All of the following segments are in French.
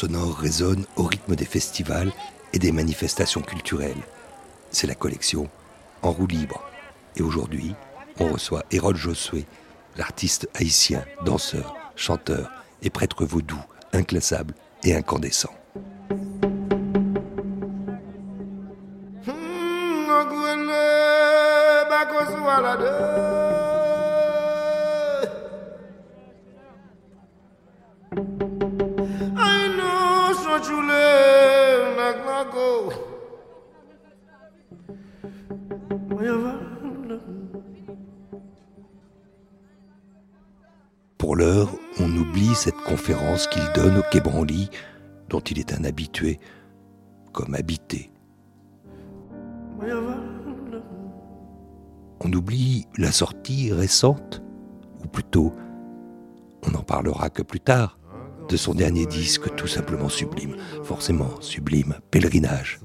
sonore résonne au rythme des festivals et des manifestations culturelles. C'est la collection En roue libre. Et aujourd'hui, on reçoit Hérode Josué, l'artiste haïtien, danseur, chanteur et prêtre vaudou, inclassable et incandescent. Cette conférence qu'il donne au Quai Branly, dont il est un habitué, comme habité. On oublie la sortie récente, ou plutôt, on n'en parlera que plus tard, de son dernier disque tout simplement sublime, forcément sublime, Pèlerinage.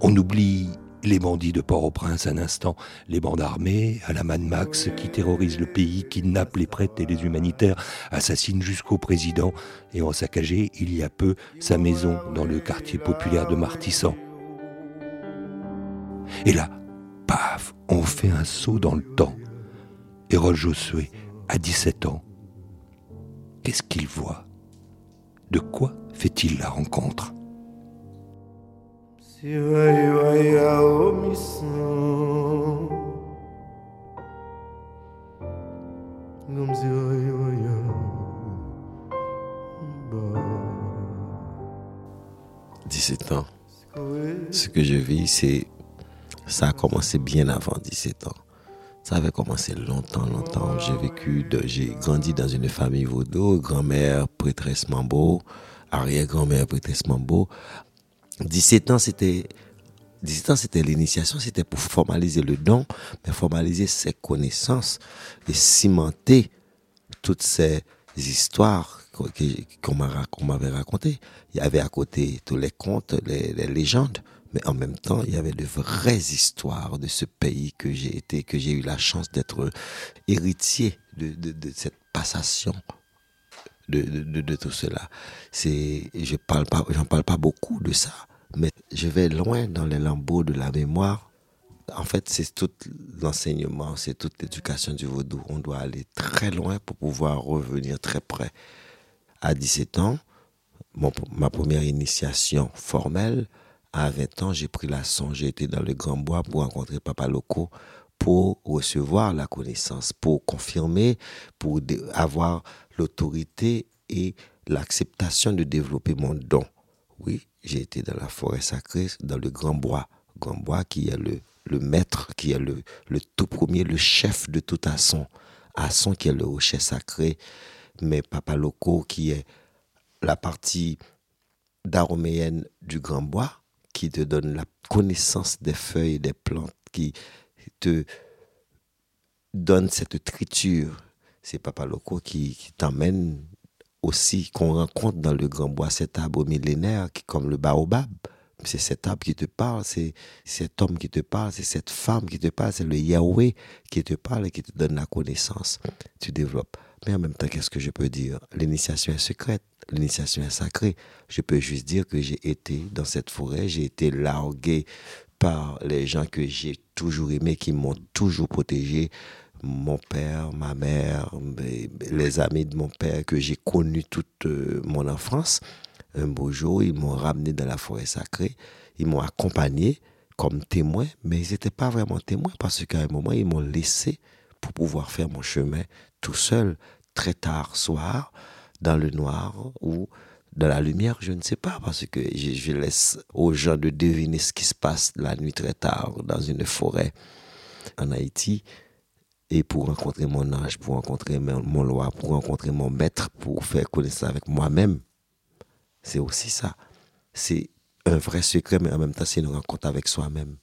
On oublie les bandits de Port-au-Prince un instant, les bandes armées, à la Mad Max qui terrorisent le pays, kidnappent les prêtres et les humanitaires, assassinent jusqu'au président. Et ont saccagé il y a peu sa maison dans le quartier populaire de Martissan. Et là, paf, on fait un saut dans le temps. Hérode Josué, à 17 ans, qu'est-ce qu'il voit? De quoi fait-il la rencontre? Dix-sept ans. Ce que je vis, c'est. Ça a commencé bien avant 17 ans. Ça avait commencé longtemps, longtemps. J'ai vécu, j'ai grandi dans une famille vaudou, grand-mère prêtresse Mambo, arrière-grand-mère prêtresse Mambo. 17 ans, c'était 17 ans, c'était l'initiation, c'était pour formaliser le don, mais formaliser ses connaissances et cimenter toutes ces histoires qu'on m'avait racontées. Il y avait à côté tous les contes, les, légendes, mais en même temps, il y avait de vraies histoires de ce pays que j'ai été, que j'ai eu la chance d'être héritier de, de cette passation de, de, tout cela. C'est, je parle pas, j'en parle pas beaucoup de ça, mais je vais loin dans les lambeaux de la mémoire. En fait, c'est tout l'enseignement, c'est toute l'éducation du vaudou. On doit aller très loin pour pouvoir revenir très près. À 17 ans, ma première initiation formelle, à 20 ans, j'ai pris la son, j'ai été dans le Grand Bois pour rencontrer Papa Loco, pour recevoir la connaissance, pour confirmer, pour avoir l'autorité et l'acceptation de développer mon don. Oui, j'ai été dans la forêt sacrée, dans le Grand Bois. Grand Bois qui est le, le maître, qui est le, le tout premier, le chef de tout Asson. Asson qui est le rocher sacré, mais Papa Loco qui est la partie d'aroméenne du Grand Bois, qui te donne la connaissance des feuilles, des plantes, qui te donne cette triture. C'est Papa Loco qui, qui t'emmène aussi, qu'on rencontre dans le grand bois, cet arbre millénaire qui comme le baobab. C'est cet arbre qui te parle, c'est cet homme qui te parle, c'est cette femme qui te parle, c'est le Yahweh qui te parle et qui te donne la connaissance. Tu développes. Mais en même temps, qu'est-ce que je peux dire? L'initiation est secrète, l'initiation est sacrée. Je peux juste dire que j'ai été dans cette forêt, j'ai été largué par les gens que j'ai toujours aimés, qui m'ont toujours protégé. Mon père, ma mère, les amis de mon père que j'ai connus toute euh, mon enfance. Un beau jour, ils m'ont ramené dans la forêt sacrée. Ils m'ont accompagné comme témoin, mais ils n'étaient pas vraiment témoins parce qu'à un moment, ils m'ont laissé pour pouvoir faire mon chemin tout seul, très tard soir, dans le noir ou dans la lumière, je ne sais pas, parce que je, laisse aux gens de deviner ce qui se passe la nuit très tard dans une forêt en Haïti. Et pour rencontrer mon âge, pour rencontrer mon loi, pour rencontrer mon maître, pour faire connaissance avec moi-même. C'est aussi ça. C'est un vrai secret, mais en même temps, c'est une rencontre avec soi-même.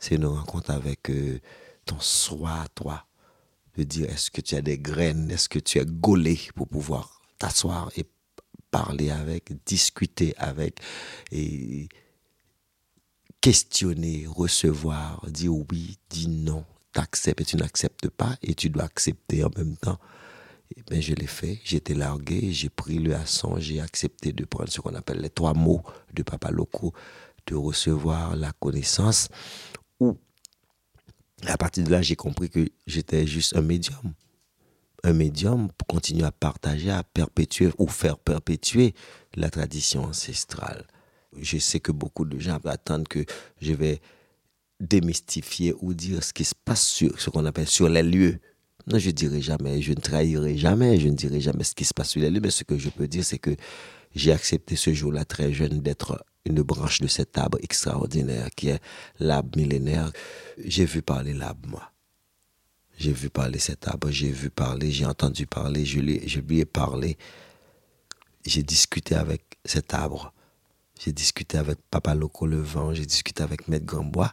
C'est une rencontre avec euh, ton soi, toi. De dire, est-ce que tu as des graines, est-ce que tu es gaulé pour pouvoir t'asseoir et parler avec, discuter avec et questionner, recevoir, dire oui, dire non, t'acceptes et tu n'acceptes pas et tu dois accepter en même temps. ben, je l'ai fait. J'étais largué, j'ai pris le haçon, j'ai accepté de prendre ce qu'on appelle les trois mots de Papa Loco, de recevoir la connaissance. Ou à partir de là, j'ai compris que j'étais juste un médium. Un médium pour continuer à partager, à perpétuer ou faire perpétuer la tradition ancestrale. Je sais que beaucoup de gens attendent que je vais démystifier ou dire ce qui se passe sur ce qu'on appelle sur les lieux. Non, je dirai jamais, je ne trahirai jamais, je ne dirai jamais ce qui se passe sur les lieux, mais ce que je peux dire, c'est que j'ai accepté ce jour-là très jeune d'être une branche de cet arbre extraordinaire qui est l'arbre millénaire. J'ai vu parler l'arbre, moi. J'ai vu parler cet arbre, j'ai vu parler, j'ai entendu parler, je lui, je lui ai parlé. J'ai discuté avec cet arbre. J'ai discuté avec Papa Loco Levent, j'ai discuté avec Maître Gambois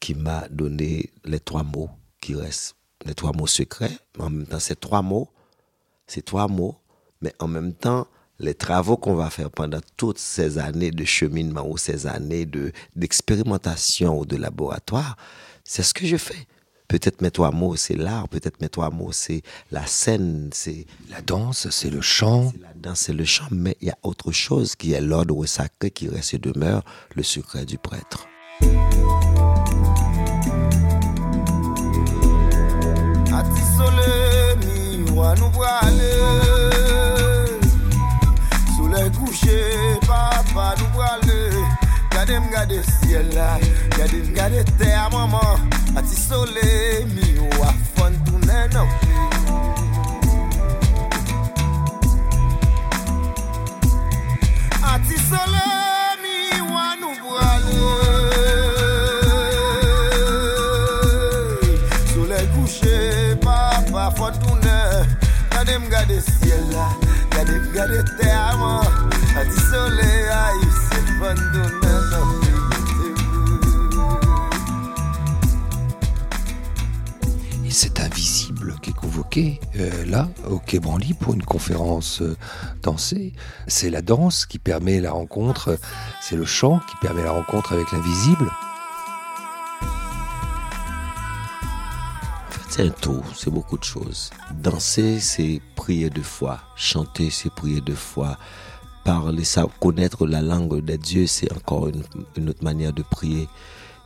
qui m'a donné les trois mots qui restent, les trois mots secrets. Mais en même temps, ces trois mots, ces trois mots, mais en même temps, les travaux qu'on va faire pendant toutes ces années de cheminement ou ces années de, d'expérimentation ou de laboratoire, c'est ce que je fais. Peut-être mes trois mots, c'est l'art, peut-être mes trois mots, c'est la scène, c'est... La danse, c'est le chant. C'est la danse, c'est le chant, mais il y a autre chose qui est l'ordre sacré qui reste et demeure le secret du prêtre. brale Soule kouche, papa nou brale Gade m gade siel la, gade m gade te a maman Ati sole mi ou a fon tounen non. nan Et c'est invisible qui est convoqué euh, là, au Quai Branly, pour une conférence euh, dansée. C'est la danse qui permet la rencontre, c'est le chant qui permet la rencontre avec l'invisible. C'est un tout, c'est beaucoup de choses. Danser, c'est prier de foi. Chanter, c'est prier de foi. Parler, ça, connaître la langue des dieux, c'est encore une, autre manière de prier.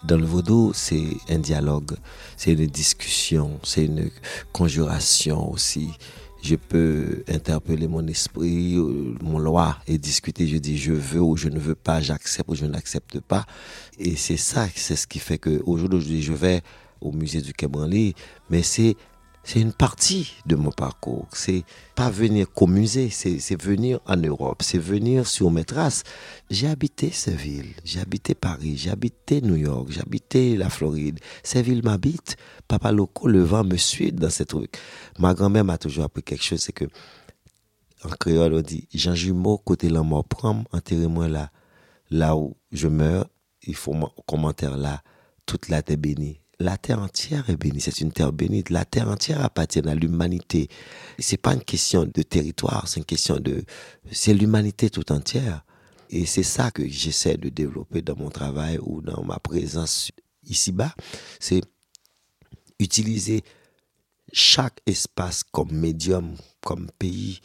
Dans le vaudou, c'est un dialogue, c'est une discussion, c'est une conjuration aussi. Je peux interpeller mon esprit, euh, mon loi et discuter. Je dis je veux ou je ne veux pas, j'accepte ou je n'accepte pas. Et c'est ça, c'est ce qui fait que aujourd'hui je vais au musée du Quai mais c'est c'est une partie de mon parcours. C'est pas venir qu'au musée, c'est venir en Europe, c'est venir sur mes traces. J'ai habité ces villes, j'ai habité Paris, j'ai habité New York, j'ai habité la Floride. Ces villes m'habitent. Papa Loco, le vent me suit dans ces trucs. Ma grand-mère m'a toujours appris quelque chose, c'est que en créole on dit Jean Jumeau côté la mort prend enterrez-moi là là où je meurs. Il faut mon commentaire là toute la terre bénie la terre entière est bénie. C'est une terre bénie. La terre entière appartient à l'humanité. C'est pas une question de territoire, c'est une question de, c'est l'humanité tout entière. Et c'est ça que j'essaie de développer dans mon travail ou dans ma présence ici-bas. C'est utiliser chaque espace comme médium, comme pays.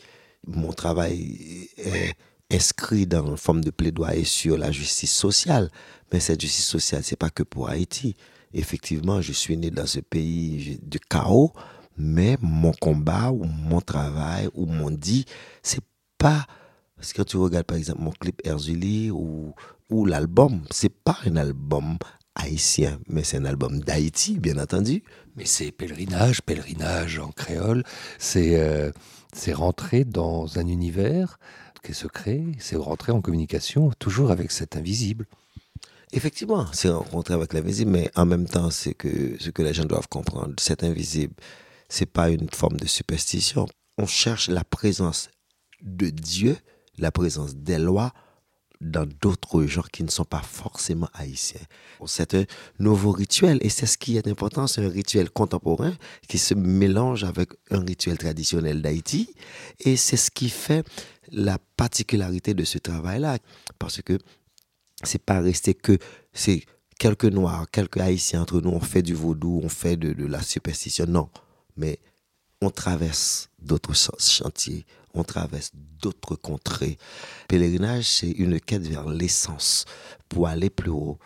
Mon travail est inscrit dans une forme de plaidoyer sur la justice sociale. Mais cette justice sociale, c'est pas que pour Haïti effectivement, je suis né dans ce pays de chaos, mais mon combat ou mon travail ou mon dit, c'est pas parce que quand tu regardes par exemple mon clip Erzuli ou, ou l'album, c'est pas un album haïtien, mais c'est un album d'Haïti, bien entendu. Mais c'est pèlerinage, pèlerinage en créole, c'est euh, rentrer dans un univers qui est secret, c'est rentrer en communication toujours avec cet invisible. Effectivement, c'est rencontrer avec l'invisible, mais en même temps, c'est que ce que les gens doivent comprendre, cet invisible, c'est pas une forme de superstition. On cherche la présence de Dieu, la présence des lois dans d'autres genres qui ne sont pas forcément haïtiens. C'est un nouveau rituel et c'est ce qui est important, c'est un rituel contemporain qui se mélange avec un rituel traditionnel d'Haïti et c'est ce qui fait la particularité de ce travail-là parce que c'est pas resté que c'est quelques noirs, quelques haïtiens entre nous, on fait du vaudou, on fait de, de la superstition. Non, mais on traverse d'autres chantiers, on traverse d'autres contrées. Pèlerinage, c'est une quête vers l'essence pour aller plus haut.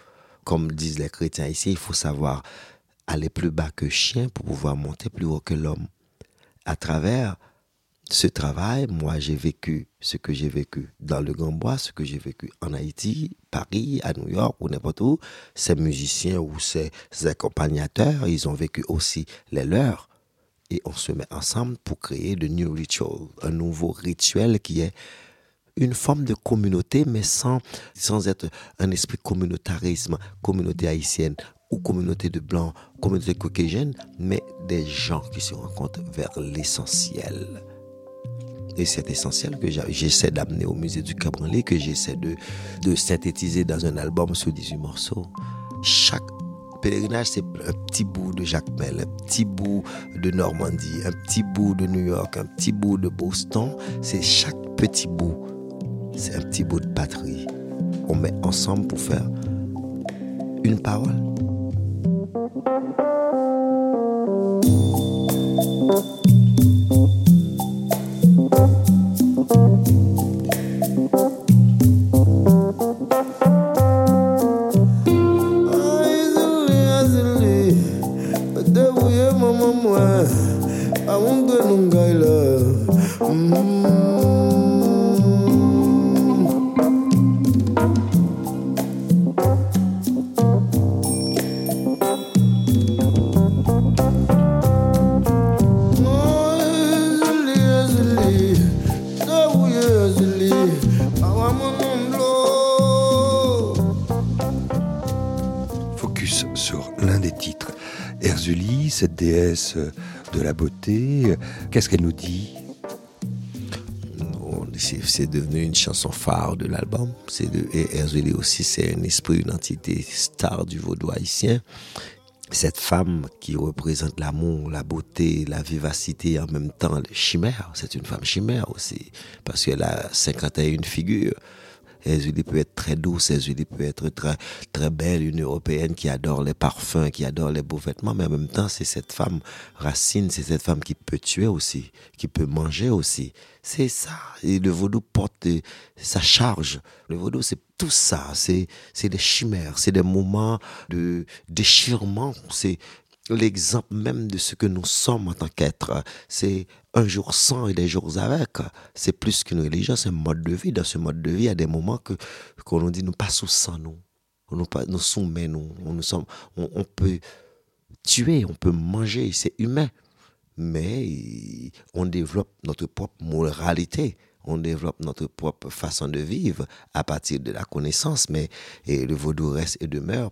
Comme disent les chrétiens ici, il faut savoir aller plus bas que chien pour pouvoir monter plus haut que l'homme. À travers ce travail, moi, j'ai vécu ce que j'ai vécu dans le Grand Bois, ce que j'ai vécu en Haïti, Paris, à New York ou n'importe où. Ces musiciens ou ces accompagnateurs, ils ont vécu aussi les leurs. Et on se met ensemble pour créer de new ritual, un nouveau rituel qui est une forme de communauté, mais sans, sans être un esprit communautarisme, communauté haïtienne ou communauté de blancs, communauté caucasienne, mais des gens qui se rencontrent vers l'essentiel. Et c'est essentiel que j'essaie d'amener au musée du Cabranlé, que j'essaie de, de synthétiser dans un album sur 18 morceaux. Chaque pèlerinage, c'est un petit bout de Jacques Mel, un petit bout de Normandie, un petit bout de New York, un petit bout de Boston. C'est chaque petit bout. C'est un petit bout de patrie. On met ensemble pour faire une parole. Cette déesse de la beauté. Qu'est-ce qu'elle nous dit? C'est devenu une chanson phare de l'album. Et Herzuli aussi, c'est un esprit, une entité star du vaudou haïtien. Cette femme qui représente l'amour, la beauté, la vivacité, en même temps, le chimère. C'est une femme chimère aussi, parce qu'elle a 51 figures. Julie peut être très douce, Julie peut être très, très belle, une européenne qui adore les parfums, qui adore les beaux vêtements, mais en même temps, c'est cette femme racine, c'est cette femme qui peut tuer aussi, qui peut manger aussi. C'est ça. Et le vaudou porte sa charge. Le vaudou, c'est tout ça. C'est, c'est des chimères, c'est des moments de déchirement. C'est, l'exemple même de ce que nous sommes en tant qu'être. C'est un jour sans et des jours avec. C'est plus qu'une religion, c'est un mode de vie. Dans ce mode de vie, il y a des moments que qu'on nous dit nous passons sans nous. On nous, nous soumet, nous. On, nous sommes, on, peut tuer, on peut manger, c'est humain. Mais on développe notre propre moralité on développe notre propre façon de vivre à partir de la connaissance, mais et le vaudou reste et demeure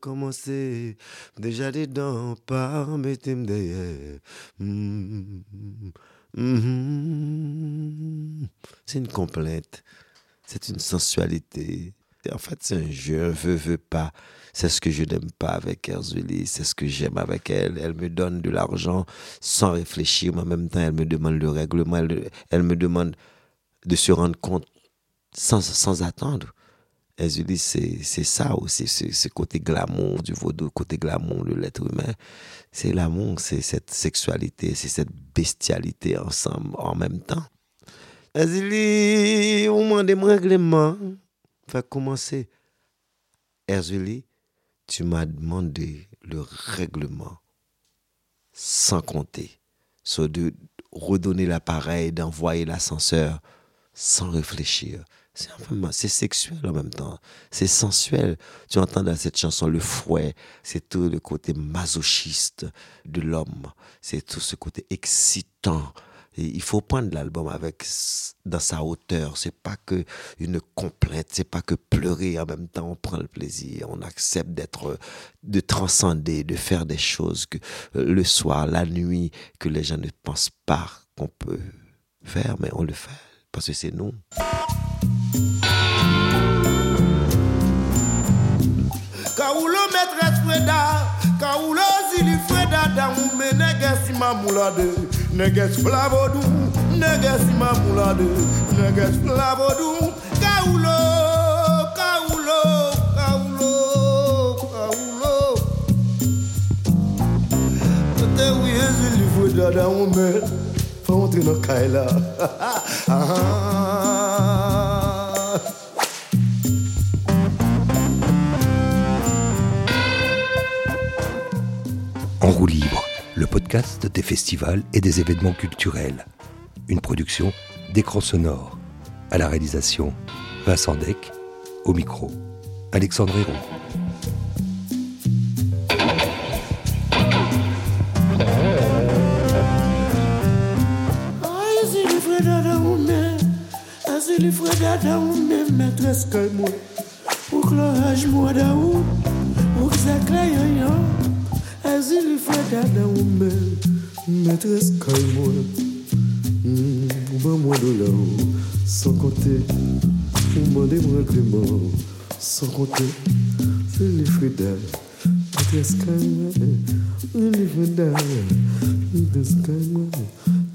commencer déjà dedans par mettre derrière. Mm, mm, c'est une complainte, c'est une sensualité. En fait, c'est un jeu, un veut, veut pas. C'est ce que je n'aime pas avec Erzuli, c'est ce que j'aime avec elle. Elle me donne de l'argent sans réfléchir, mais en même temps, elle me demande le règlement, elle, me demande de se rendre compte sans attendre. Et je dis, c'est ça aussi, ce côté glamour du vaudou, côté glamour de l'être humain. C'est l'amour, c'est cette sexualité, c'est cette bestialité ensemble en même temps. Erzuli, on m'a demandé règlement. Va commencer. Erzuli, tu m'as demandé le règlement sans compter. Soit de redonner l'appareil, d'envoyer l'ascenseur sans réfléchir. C'est un peu, c'est sexuel en même temps. C'est sensuel. Tu entends dans cette chanson le fouet. C'est tout le côté masochiste de l'homme. C'est tout ce côté excitant. Il faut prendre l'album avec dans sa hauteur. C'est pas que une complainte. C'est pas que pleurer. En même temps, on prend le plaisir. On accepte d'être, de transcender, de faire des choses que euh, le soir, la nuit, que les gens ne pensent pas qu'on peut faire, mais on le fait parce que c'est nous. Kaoulo maîtresse Freda, Kaoulo zili Freda, Daou me neges ima moulade, Neges flavodou, Neges ima moulade, Neges flavodou, Kaoulo, Kaoulo, Kaoulo, Kaoulo. Te ouye zili Freda, Daou me, Fè ontri nan kaila, Ha ha ha, podcast des festivals et des événements culturels. Une production d'écran sonore. À la réalisation, Vincent Deck. Au micro, Alexandre Hérault. Azili freda da da ume, maîtresse kay moi. Ou clorage moi da ou, ou zakla yo yo. Ume, maîtresse kay moi. Mm, ou ba moi de là sans compter. Ou mandez moi Clément, sans compter. Freda, maîtresse kay moi. Azili freda, maîtresse kay moi.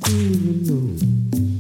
Mm, non.